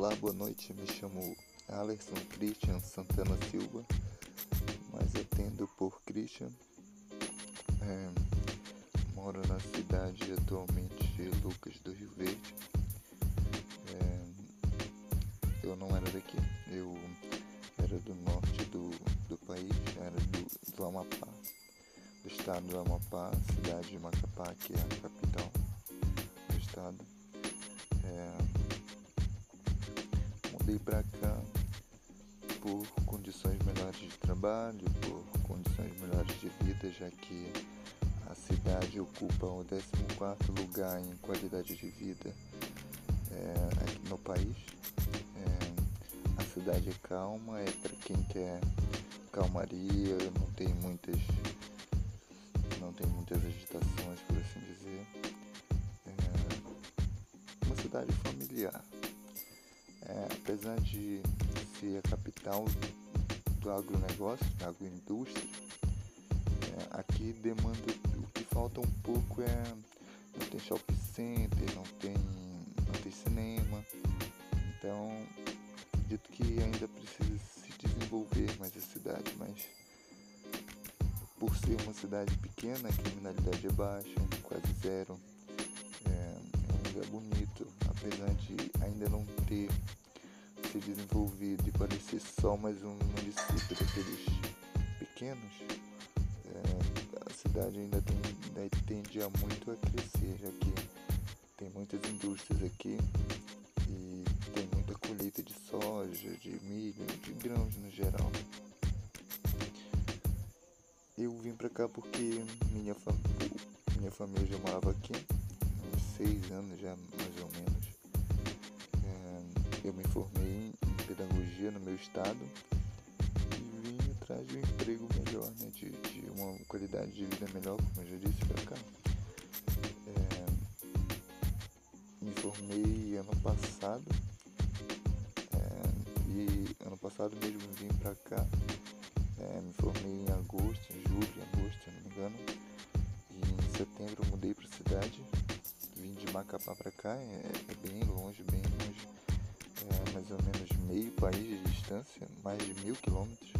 Olá, boa noite. Me chamo Alerson Christian Santana Silva, mas atendo por Christian. É, moro na cidade atualmente de Lucas do Rio Verde. É, eu não era daqui, eu era do norte do, do país, era do, do Amapá, do estado do Amapá, cidade de Macapá, que é a capital do estado. Mudei para cá por condições melhores de trabalho, por condições melhores de vida, já que a cidade ocupa o 14 lugar em qualidade de vida é, aqui no país. É, a cidade é calma, é para quem quer calmaria, não tem muitas não tem muitas agitações, por assim dizer. É uma cidade familiar. É, apesar de ser a capital do agronegócio, da agroindústria, é, aqui demanda o que falta um pouco é não tem shopping center, não tem, não tem cinema. Então acredito que ainda precisa se desenvolver mais a cidade, mas por ser uma cidade pequena, a criminalidade é baixa, quase zero. É, é um lugar bonito, apesar de ainda não ter desenvolvido e parecer só mais um município daqueles pequenos, é, a cidade ainda, tem, ainda tende a muito a crescer, já que tem muitas indústrias aqui e tem muita colheita de soja, de milho, de grãos no geral. Eu vim pra cá porque minha, fam minha família já morava aqui, uns seis anos já mais ou menos. Eu me formei em pedagogia no meu estado e vim atrás de um emprego melhor, né, de, de uma qualidade de vida melhor, como eu já disse pra cá. É, me formei ano passado é, e ano passado mesmo vim pra cá é, me formei em agosto, em julho, em agosto, se não me engano. E em setembro mudei para cidade. Vim de Macapá para cá, é, é, bem longe, bem longe. Meio país de distância, mais de mil quilômetros.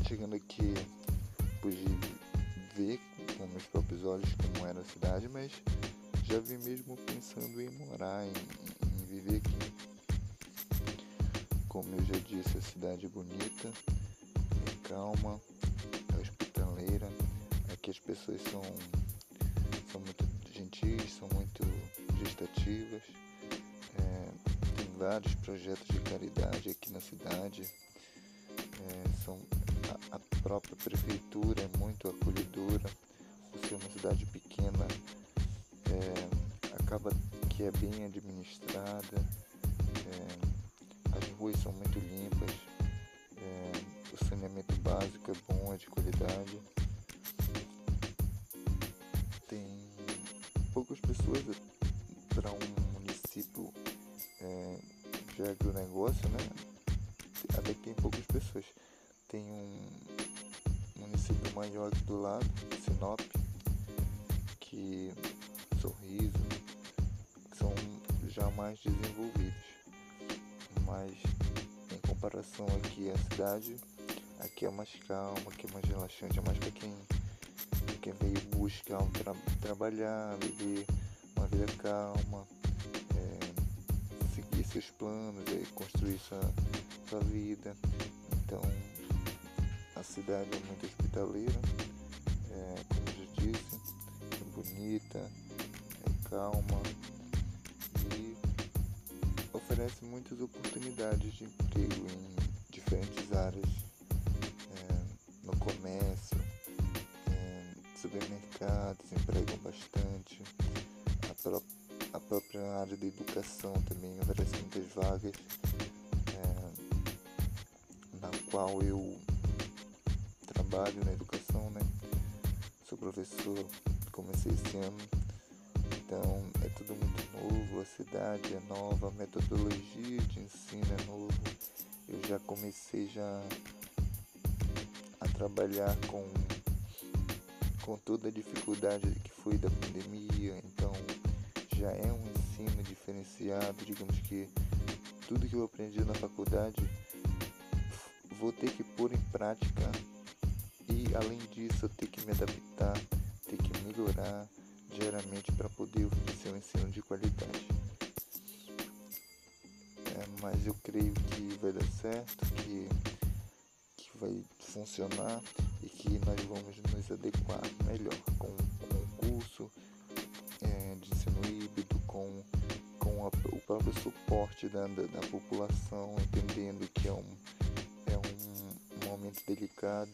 É, chegando aqui, pude ver com meus próprios olhos como era a cidade, mas já vim mesmo pensando em morar, em, em viver aqui. Como eu já disse, a cidade é bonita, é calma, é hospitaleira. Aqui as pessoas são, são muito gentis, são muito gestativas. Vários projetos de caridade aqui na cidade. É, são, a, a própria prefeitura é muito acolhedora. Por ser uma cidade pequena, é, acaba que é bem administrada. É, as ruas são muito limpas, é, o saneamento básico é bom, é de qualidade. De agronegócio, né? Até que tem poucas pessoas. Tem um município maior aqui do lado, Sinop, que Sorriso, que são já mais desenvolvidos mas em comparação aqui à cidade, aqui é mais calma, aqui é mais relaxante, é mais para quem, quem veio buscar um tra trabalhar, viver uma vida calma, é, seus planos, é, construir sua, sua vida. Então a cidade é muito hospitaleira, é, como eu já disse, é bonita, é calma oferece muitas oportunidades de emprego em diferentes áreas, é, no comércio, é, supermercados empregam bastante, a, pró a, própria área da educação também oferece muitas vagas, é, na qual eu trabalho na educação, né? Sou professor, comecei esse ano então é tudo muito novo, a cidade é nova, a metodologia de ensino é novo. Eu já comecei já a trabalhar com, com toda a dificuldade que foi da pandemia, então já é um ensino diferenciado, digamos que tudo que eu aprendi na faculdade vou ter que pôr em prática e além disso eu ter que me adaptar, ter que melhorar diariamente para poder oferecer um ensino de qualidade. É, mas eu creio que vai dar certo, que, que vai funcionar e que nós vamos nos adequar melhor com, com o curso com, com a, o próprio suporte da, da, da, população, entendendo que é um, é um momento delicado.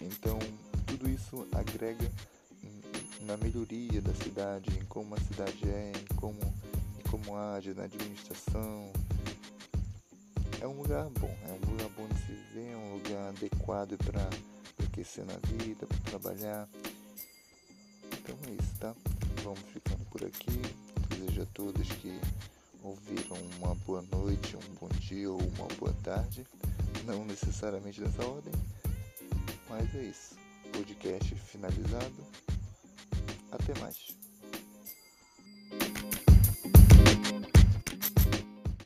Então, tudo isso agrega na melhoria da cidade, em como a cidade é, em como, em como age na administração. É um lugar bom, é um lugar bom de se ver, é um lugar adequado para aquecer na vida, para trabalhar. Então é isso, tá? Vamos ficando por aqui. Desejo a todos que ouviram uma boa noite, um bom dia ou uma boa tarde. Não necessariamente nessa ordem, mas é isso. Podcast finalizado. Até mais.